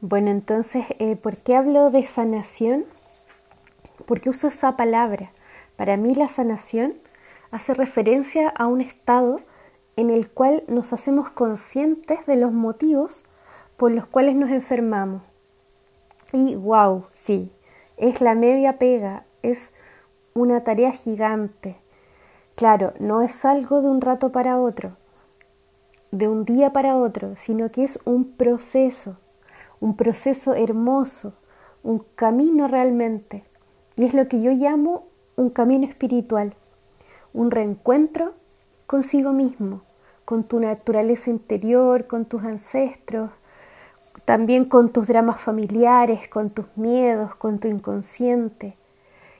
Bueno, entonces, eh, ¿por qué hablo de sanación? ¿Por qué uso esa palabra? Para mí la sanación hace referencia a un estado en el cual nos hacemos conscientes de los motivos por los cuales nos enfermamos. Y wow, sí, es la media pega, es una tarea gigante. Claro, no es algo de un rato para otro, de un día para otro, sino que es un proceso, un proceso hermoso, un camino realmente. Y es lo que yo llamo un camino espiritual, un reencuentro consigo mismo, con tu naturaleza interior, con tus ancestros, también con tus dramas familiares, con tus miedos, con tu inconsciente.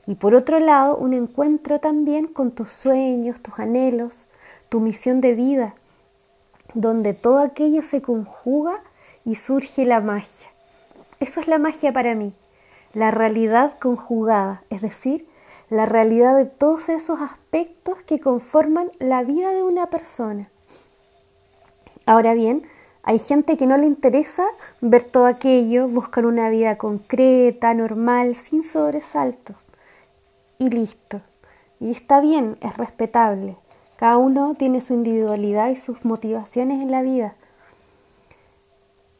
Y por otro lado, un encuentro también con tus sueños, tus anhelos, tu misión de vida, donde todo aquello se conjuga y surge la magia. Eso es la magia para mí, la realidad conjugada, es decir, la realidad de todos esos aspectos que conforman la vida de una persona. Ahora bien, hay gente que no le interesa ver todo aquello, buscan una vida concreta, normal, sin sobresaltos. Y listo. Y está bien, es respetable. Cada uno tiene su individualidad y sus motivaciones en la vida.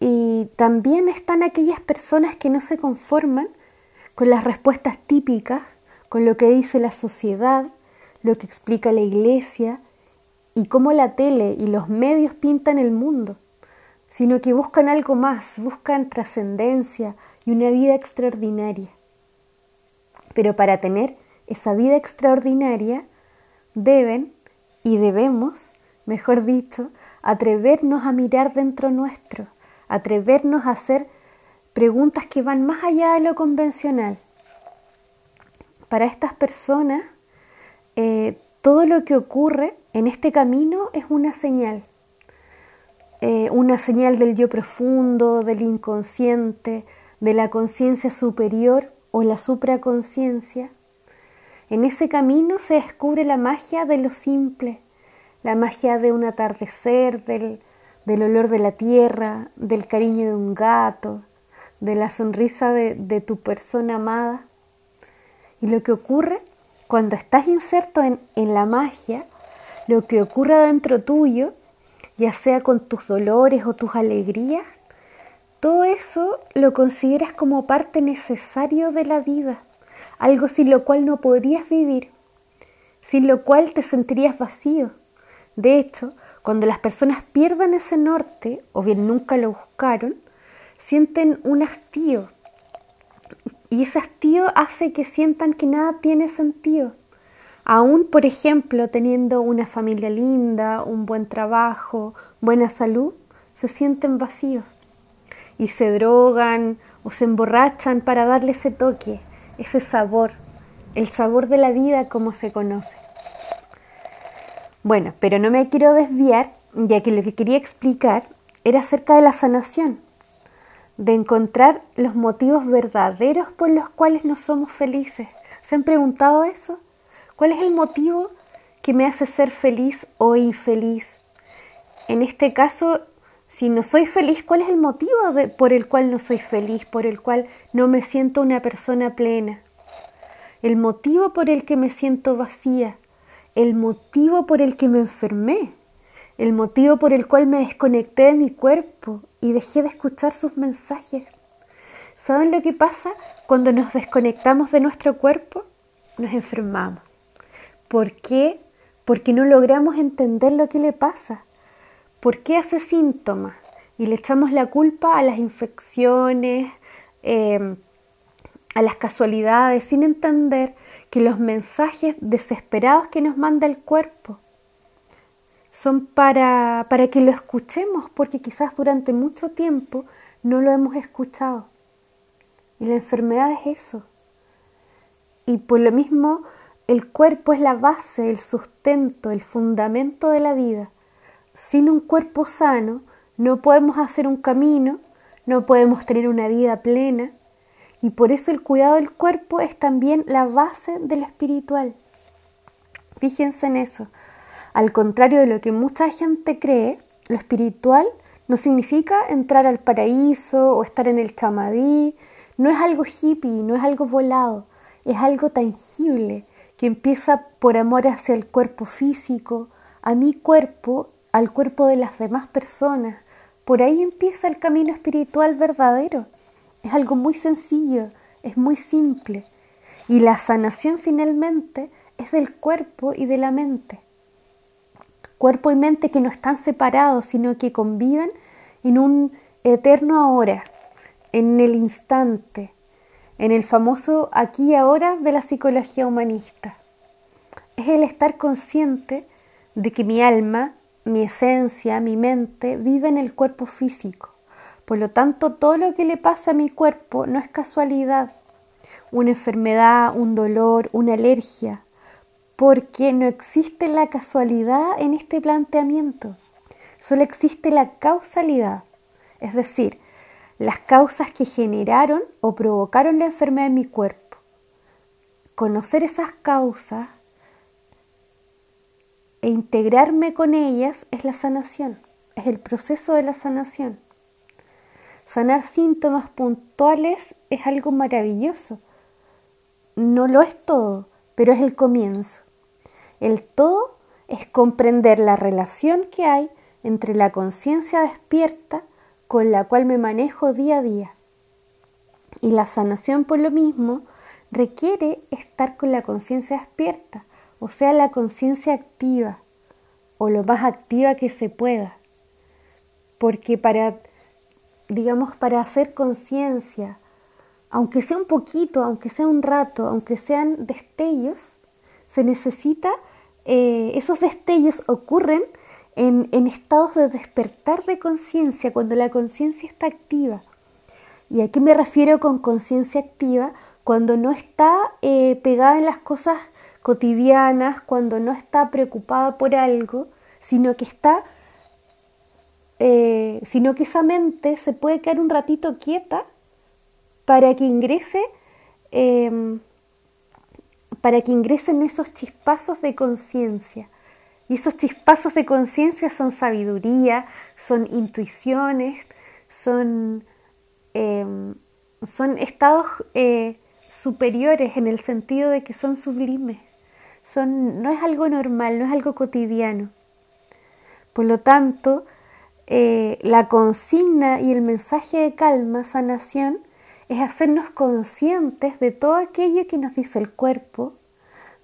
Y también están aquellas personas que no se conforman con las respuestas típicas, con lo que dice la sociedad, lo que explica la iglesia y cómo la tele y los medios pintan el mundo, sino que buscan algo más, buscan trascendencia y una vida extraordinaria. Pero para tener esa vida extraordinaria deben y debemos, mejor dicho, atrevernos a mirar dentro nuestro, atrevernos a hacer preguntas que van más allá de lo convencional. Para estas personas, eh, todo lo que ocurre en este camino es una señal, eh, una señal del yo profundo, del inconsciente, de la conciencia superior o la supraconciencia. En ese camino se descubre la magia de lo simple, la magia de un atardecer, del, del olor de la tierra, del cariño de un gato, de la sonrisa de, tu persona amada. Y lo que ocurre cuando estás inserto en, en la magia, lo que ocurre dentro tuyo, ya sea con tus dolores o tus alegrías, todo eso lo consideras como parte necesario de la vida, algo sin lo cual no podrías vivir, sin lo cual te sentirías vacío. De hecho, cuando las personas pierdan ese norte, o bien nunca lo buscaron, sienten un hastío. Y ese hastío hace que sientan que nada tiene sentido. Aún, por ejemplo, teniendo una familia linda, un buen trabajo, buena salud, se sienten vacíos. Y se drogan o se emborrachan para darle ese toque, ese sabor, el sabor de la vida como se conoce. Bueno, pero no me quiero desviar, ya que lo que quería explicar era acerca de la sanación, de encontrar los motivos verdaderos por los cuales no somos felices. ¿Se han preguntado eso? ¿Cuál es el motivo que me hace ser feliz o infeliz? En este caso, si no soy feliz, ¿cuál es el motivo por el cual no soy feliz, por el cual no me siento una persona plena? El motivo por el que me siento vacía, el motivo por el que me enfermé, el motivo por el cual me desconecté de mi cuerpo y dejé de escuchar sus mensajes. ¿Saben lo que pasa cuando nos desconectamos de nuestro cuerpo? Nos enfermamos. ¿Por qué? Porque no logramos entender lo que le pasa. ¿Por qué hace síntomas? Y le echamos la culpa a las infecciones, eh, a las casualidades, sin entender que los mensajes desesperados que nos manda el cuerpo son para, para que lo escuchemos, porque quizás durante mucho tiempo no lo hemos escuchado. Y la enfermedad es eso. Y por lo mismo, el cuerpo es la base, el sustento, el fundamento de la vida. Sin un cuerpo sano, no podemos hacer un camino, no podemos tener una vida plena, y por eso el cuidado del cuerpo es también la base de lo espiritual. Fíjense en eso. Al contrario de lo que mucha gente cree, lo espiritual no significa entrar al paraíso o estar en el chamadí, no es algo hippie, no es algo volado, es algo tangible que empieza por amor hacia el cuerpo físico, a mi cuerpo, al cuerpo de las demás personas. Por ahí empieza el camino espiritual verdadero. Es algo muy sencillo, es muy simple. Y la sanación finalmente es del cuerpo y de la mente. Cuerpo y mente que no están separados, sino que conviven en un eterno ahora, en el instante, en el famoso aquí y ahora de la psicología humanista. Es el estar consciente de que mi alma, mi esencia, mi mente vive en el cuerpo físico. Por lo tanto, todo lo que le pasa a mi cuerpo no es casualidad, una enfermedad, un dolor, una alergia, porque no existe la casualidad en este planteamiento, solo existe la causalidad, es decir, las causas que generaron o provocaron la enfermedad en mi cuerpo. Conocer esas causas e integrarme con ellas es la sanación, es el proceso de la sanación. Sanar síntomas puntuales es algo maravilloso. No lo es todo, pero es el comienzo. El todo es comprender la relación que hay entre la conciencia despierta con la cual me manejo día a día. Y la sanación por lo mismo requiere estar con la conciencia despierta, o sea, la conciencia activa, o lo más activa que se pueda. Porque para, digamos, para hacer conciencia, aunque sea un poquito, aunque sea un rato, aunque sean destellos, se necesita, eh, esos destellos ocurren en, en estados de despertar de conciencia, cuando la conciencia está activa. ¿Y a qué me refiero con conciencia activa? Cuando no está eh, pegada en las cosas cotidianas, cuando no está preocupada por algo, sino que está, eh, sino que esa mente se puede quedar un ratito quieta para que ingrese, em, para que ingresen esos chispazos de conciencia. Y esos chispazos de conciencia son sabiduría, son intuiciones, son, em, son estados eh, superiores en el sentido de que son sublimes son, no es algo normal, no es algo cotidiano. Por lo tanto, eh, la consigna y el mensaje de calma, sanación, es hacernos conscientes de todo aquello que nos dice el cuerpo,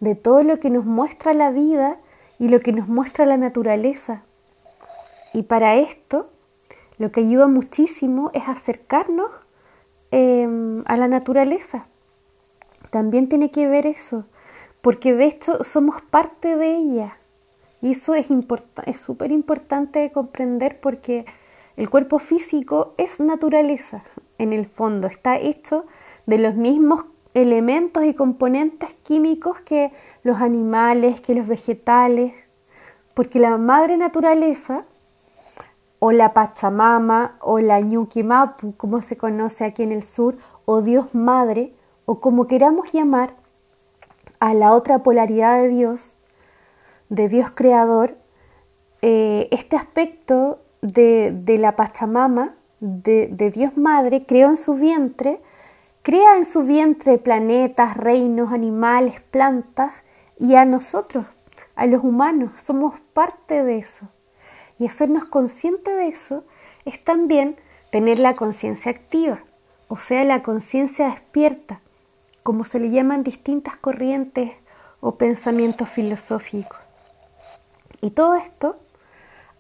de todo lo que nos muestra la vida y lo que nos muestra la naturaleza. Y para esto, lo que ayuda muchísimo es acercarnos em, a la naturaleza. También tiene que ver eso, porque de hecho somos parte de ella. Y eso es súper importante de comprender porque el cuerpo físico es naturaleza, en el fondo, está hecho de los mismos elementos y componentes químicos que los animales, que los vegetales, porque la madre naturaleza, o la Pachamama, o la Ñuquimapu, como se conoce aquí en el sur, o Dios Madre, o como queramos llamar, a la otra polaridad de Dios, de Dios creador, eh, este aspecto de, la Pachamama, de, de, Dios Madre, creó en su vientre, crea en su vientre planetas, reinos, animales, plantas, y a nosotros, a los humanos, somos parte de eso. Y hacernos conscientes de eso es también tener la conciencia activa, o sea, la conciencia despierta, como se le llaman distintas corrientes o pensamientos filosóficos. Y todo esto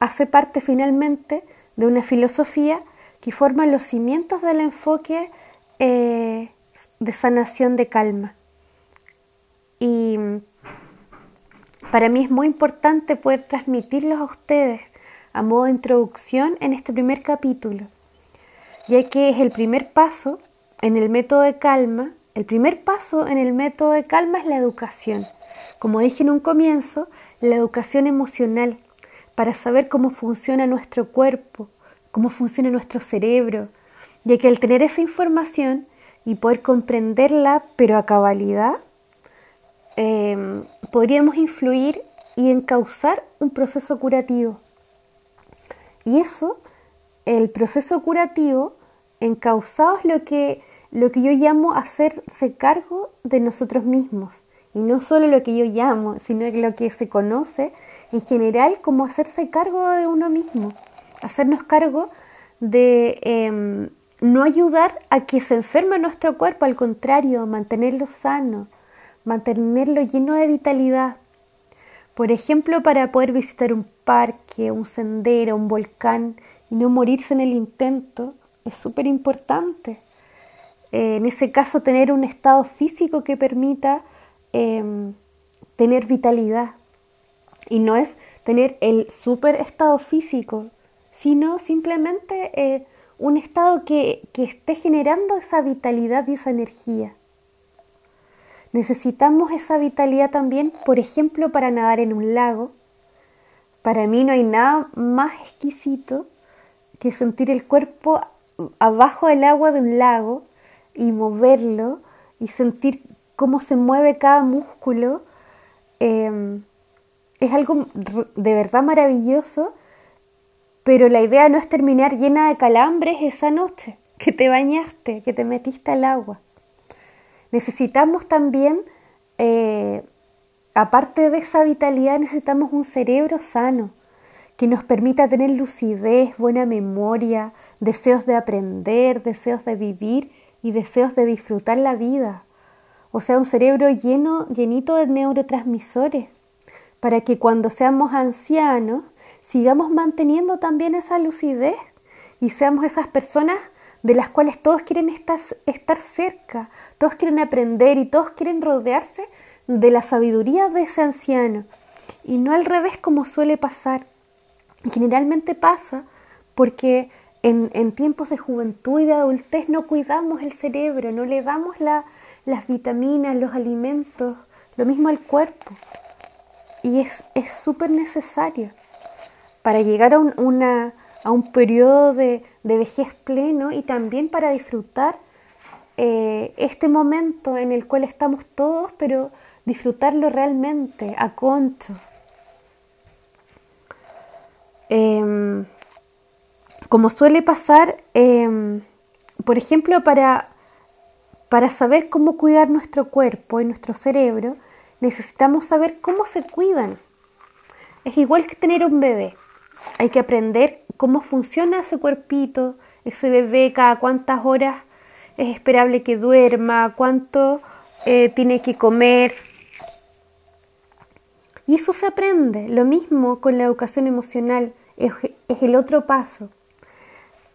hace parte finalmente de una filosofía que forma los cimientos del enfoque eh, de sanación de calma. Y para mí es muy importante poder transmitirlos a ustedes a modo de introducción en este primer capítulo, ya que es el primer paso en el método de calma el primer paso en el método de calma es la educación. Como dije en un comienzo, la educación emocional para saber cómo funciona nuestro cuerpo, cómo funciona nuestro cerebro, ya que al tener esa información y poder comprenderla, pero a cabalidad, em, podríamos influir y encauzar un proceso curativo. Y eso el proceso curativo, encausados lo que, lo que yo llamo hacerse cargo de nosotros mismos. Y no solo lo que yo llamo, sino lo que se conoce en general como hacerse cargo de uno mismo. Hacernos cargo de em, no ayudar a que se enferme nuestro cuerpo, al contrario, mantenerlo sano, mantenerlo lleno de vitalidad. Por ejemplo, para poder visitar un parque, un sendero, un volcán y no morirse en el intento, es súper importante. Eh, en ese caso, tener un estado físico que permita em, tener vitalidad. Y no es tener el súper estado físico, sino simplemente eh, un estado que, que esté generando esa vitalidad y esa energía. Necesitamos esa vitalidad también, por ejemplo, para nadar en un lago. Para mí no hay nada más exquisito que sentir el cuerpo abajo del agua de un lago y moverlo y sentir cómo se mueve cada músculo. Em, es algo de verdad maravilloso, pero la idea no es terminar llena de calambres esa noche, que te bañaste, que te metiste al agua. Necesitamos también, eh, aparte de esa vitalidad, necesitamos un cerebro sano que nos permita tener lucidez, buena memoria, deseos de aprender, deseos de vivir y deseos de disfrutar la vida. O sea, un cerebro lleno, llenito de neurotransmisores, para que cuando seamos ancianos sigamos manteniendo también esa lucidez y seamos esas personas de las cuales todos quieren estar, cerca, todos quieren aprender y todos quieren rodearse de la sabiduría de ese anciano. Y no al revés como suele pasar. Generalmente pasa porque en, en, tiempos de juventud y de adultez no cuidamos el cerebro, no le damos la, las vitaminas, los alimentos, lo mismo al cuerpo. Y es súper necesario para llegar a un, una, a un periodo de, de, vejez pleno y también para disfrutar eh, este momento en el cual estamos todos, pero disfrutarlo realmente a concho. Em, como suele pasar, em, por ejemplo, para, para saber cómo cuidar nuestro cuerpo y nuestro cerebro, necesitamos saber cómo se cuidan. Es igual que tener un bebé. Hay que aprender cómo funciona ese cuerpito, ese bebé, cada cuántas horas es esperable que duerma, cuánto eh, tiene que comer. Y eso se aprende. Lo mismo con la educación emocional, es, es el otro paso.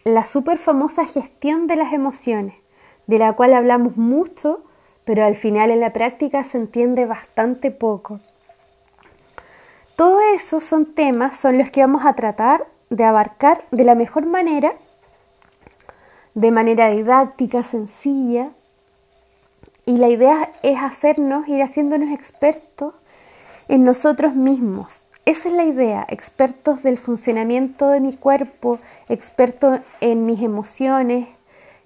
La súper famosa gestión de las emociones, de la cual hablamos mucho, pero al final en la práctica se entiende bastante poco. Todo eso son temas, son los que vamos a tratar de abarcar de la mejor manera, de manera didáctica, sencilla. Y la idea es hacernos, ir haciéndonos expertos en nosotros mismos. Esa es la idea, expertos del funcionamiento de mi cuerpo, expertos en mis emociones.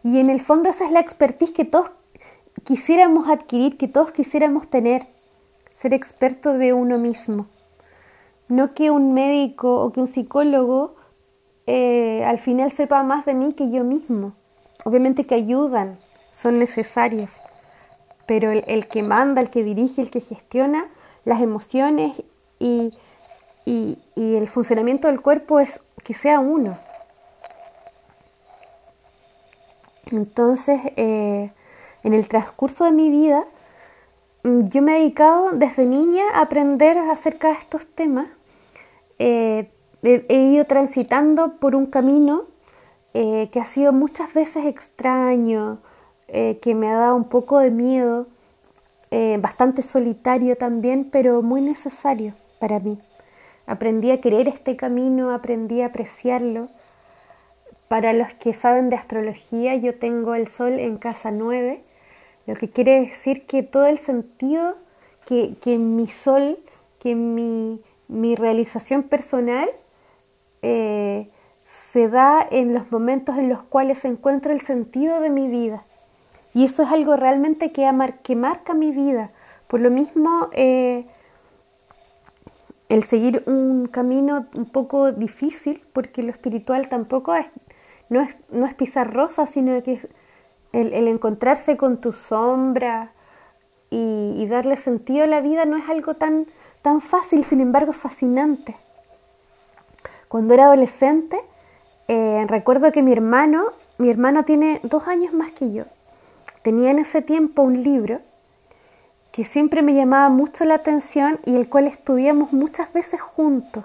Y en el fondo esa es la expertise que todos quisiéramos adquirir, que todos quisiéramos tener, ser experto de uno mismo no que un médico o que un psicólogo eh, al final sepa más de mí que yo mismo. Obviamente que ayudan, son necesarios, pero el, que manda, el que dirige, el que gestiona las emociones y, el funcionamiento del cuerpo es que sea uno. Entonces, eh, en el transcurso de mi vida, mm, yo me he dedicado desde niña a aprender acerca de estos temas eh, he, ido transitando por un camino eh, que ha sido muchas veces extraño, eh, que me ha dado un poco de miedo, bastante solitario también, pero muy necesario para mí. Aprendí a querer este camino, aprendí a apreciarlo. Para los que saben de astrología, yo tengo el sol en casa 9, lo que quiere decir que todo el sentido que, que mi sol, que mi mi realización personal eh, se da en los momentos en los cuales encuentro el sentido de mi vida. Y eso es algo realmente que, que marca mi vida. Por lo mismo, eh, el seguir un camino un poco difícil, porque lo espiritual tampoco es, no es, no es pisar rosa, sino que es el, encontrarse con tu sombra y, darle sentido a la vida no es algo tan, tan fácil, sin embargo es fascinante. Cuando era adolescente, eh, recuerdo que mi hermano, mi hermano tiene dos años más que yo, tenía en ese tiempo un libro que siempre me llamaba mucho la atención y el cual estudiamos muchas veces juntos.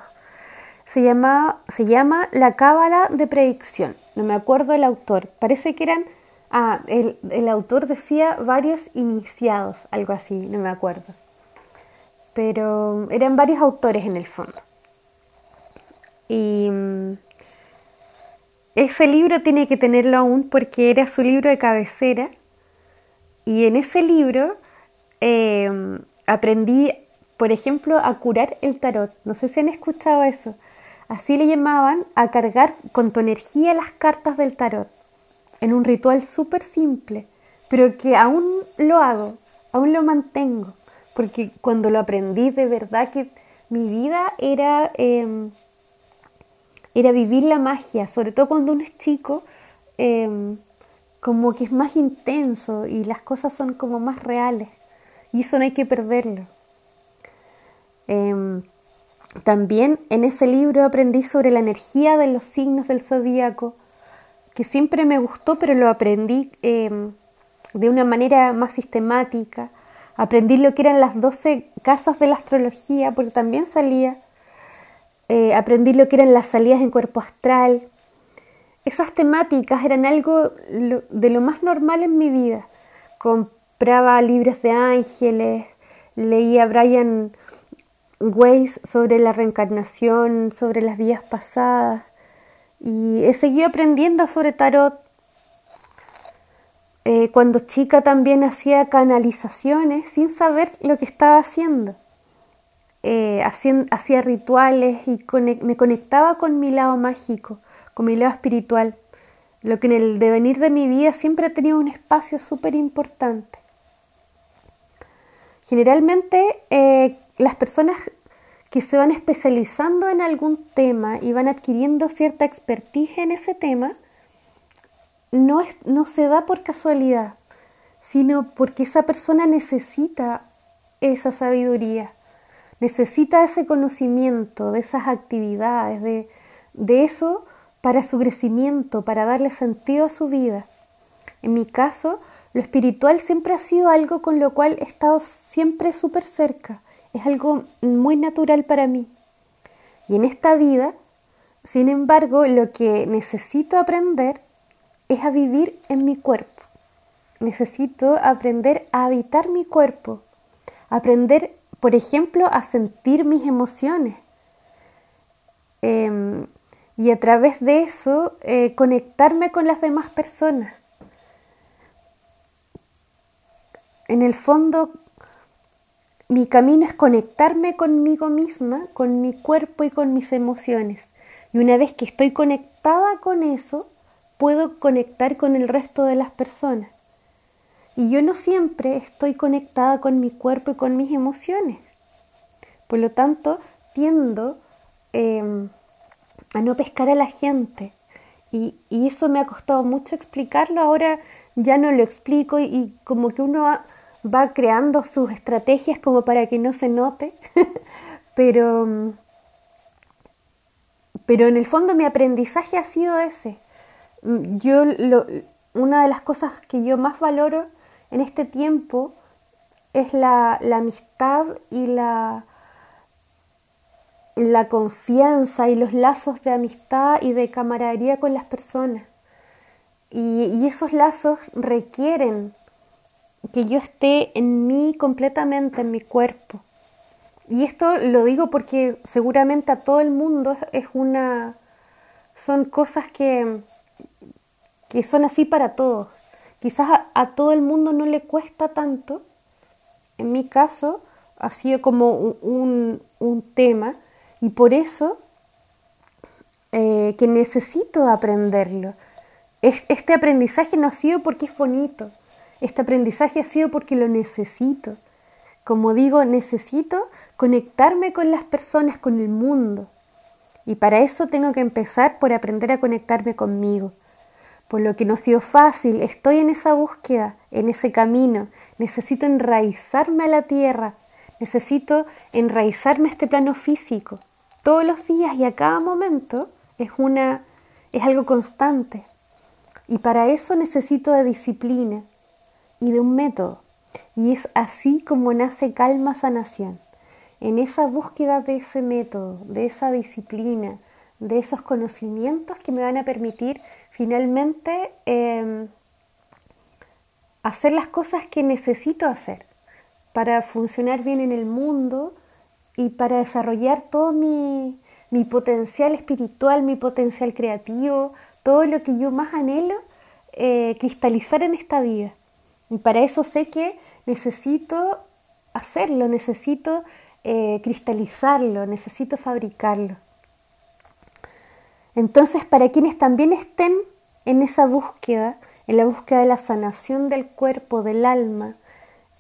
Se, llama, se llama La Cábala de Predicción. No me acuerdo el autor. Parece que eran. Ah, el, el autor decía varios iniciados, algo así, no me acuerdo. Pero eran varios autores en el fondo. Y mm, ese libro tiene que tenerlo aún porque era su libro de cabecera. Y en ese libro Em, aprendí, por ejemplo, a curar el tarot. No sé si han escuchado eso. Así le llamaban a cargar con tu energía las cartas del tarot. En un ritual súper simple, pero que aún lo hago, aún lo mantengo. Porque cuando lo aprendí, de verdad que mi vida era, em, era vivir la magia, sobre todo cuando uno es chico. Em, como que es más intenso y las cosas son como más reales y eso no hay que perderlo. Em, también en ese libro aprendí sobre la energía de los signos del zodíaco, que siempre me gustó, pero lo aprendí em, de una manera más sistemática. Aprendí lo que eran las 12 casas de la astrología, porque también salía. Eh, aprendí lo que eran las salidas en cuerpo astral. Esas temáticas eran algo de lo más normal en mi vida. Compraba libros de ángeles, leía a Brian Sobre la reencarnación, sobre las vidas pasadas y he seguido aprendiendo sobre tarot. Eh, cuando chica también hacía canalizaciones sin saber lo que estaba haciendo. Eh, hacía, rituales y me conectaba con mi lado mágico, con mi lado espiritual, lo que en el devenir de mi vida siempre ha tenido un espacio súper importante. Generalmente eh, las personas que se van especializando en algún tema y van adquiriendo cierta expertise en ese tema, no, es, no se da por casualidad, sino porque esa persona necesita esa sabiduría, necesita ese conocimiento de esas actividades, de, de eso para su crecimiento, para darle sentido a su vida. En mi caso, lo espiritual siempre ha sido algo con lo cual he estado siempre súper cerca. Es algo muy natural para mí. Y en esta vida, sin embargo, lo que necesito aprender es a vivir en mi cuerpo. Necesito aprender a habitar mi cuerpo. Aprender, por ejemplo, a sentir mis emociones. Em, y a través de eso eh, conectarme con las demás personas. en el fondo mi camino es conectarme conmigo misma, con mi cuerpo y con mis emociones. Y una vez que estoy conectada con eso, puedo conectar con el resto de las personas. Y yo no siempre estoy conectada con mi cuerpo y con mis emociones. Por lo tanto, tiendo em, a no pescar a la gente. Y, eso me ha costado mucho explicarlo. Ahora ya no lo explico y, como que uno... Ha, va creando sus estrategias como para que no se note, pero, pero en el fondo mi aprendizaje ha sido ese. Yo una de las cosas que yo más valoro en este tiempo es la, la amistad y la, la confianza y los lazos de amistad y de camaradería con las personas. Y esos lazos requieren que yo esté en mí completamente, en mi cuerpo. Y esto lo digo porque seguramente a todo el mundo es una son cosas que, que son así para todos. Quizás a, todo el mundo no le cuesta tanto. En mi caso ha sido como un, un, tema y por eso eh, que necesito aprenderlo. Este aprendizaje no ha sido porque es bonito, este aprendizaje ha sido porque lo necesito. Como digo, necesito conectarme con las personas, con el mundo. Y para eso tengo que empezar por aprender a conectarme conmigo, por lo que no ha sido fácil, estoy en esa búsqueda, en ese camino, necesito enraizarme a la tierra, necesito enraizarme a este plano físico, todos los días y a cada momento es una es algo constante. Y para eso necesito de disciplina y de un método. Y es así como nace calma sanación. En esa búsqueda de ese método, de esa disciplina, de esos conocimientos que me van a permitir finalmente em, hacer las cosas que necesito hacer para funcionar bien en el mundo y para desarrollar todo mi, mi potencial espiritual, mi potencial creativo, todo lo que yo más anhelo eh, cristalizar en esta vida. Y para eso sé que necesito hacerlo, necesito eh, cristalizarlo, necesito fabricarlo. Entonces, para quienes también estén en esa búsqueda, en la búsqueda de la sanación del cuerpo, del alma,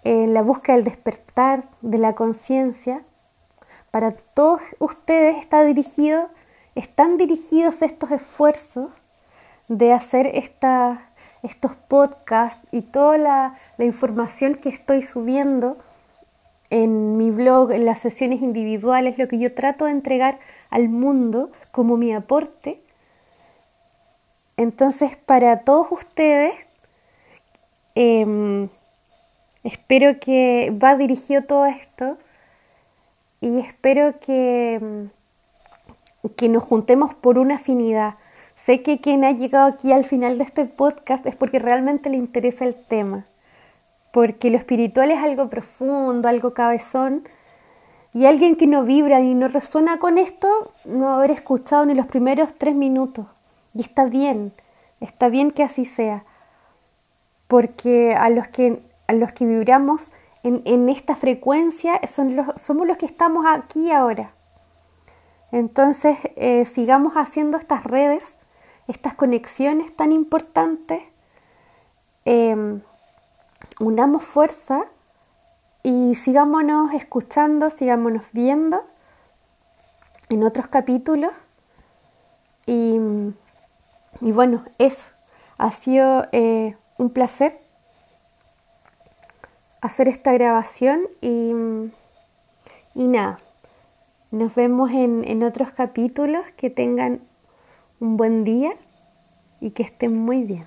en la búsqueda del despertar de la conciencia, para todos ustedes está dirigido, están dirigidos estos esfuerzos de hacer estos podcasts y toda la, información que estoy subiendo en mi blog, en las sesiones individuales, lo que yo trato de entregar al mundo como mi aporte. Entonces, para todos ustedes, em, espero que va dirigido todo esto y espero que, mm, que nos juntemos por una afinidad. Sé que quien ha llegado aquí al final de este podcast es porque realmente le interesa el tema, porque lo espiritual es algo profundo, algo cabezón, y alguien que no vibra y no resuena con esto no haber escuchado ni los primeros tres minutos. Y está bien, está bien que así sea, porque a los que, a los que vibramos en, esta frecuencia son los, somos los que estamos aquí ahora. Entonces, eh, sigamos haciendo estas redes, estas conexiones tan importantes, em, unamos fuerza y sigámonos escuchando, sigámonos viendo en otros capítulos. Y, bueno, eso ha sido eh, un placer hacer esta grabación y, y nada, nos vemos en, en otros capítulos, que tengan un buen día y que estén muy bien.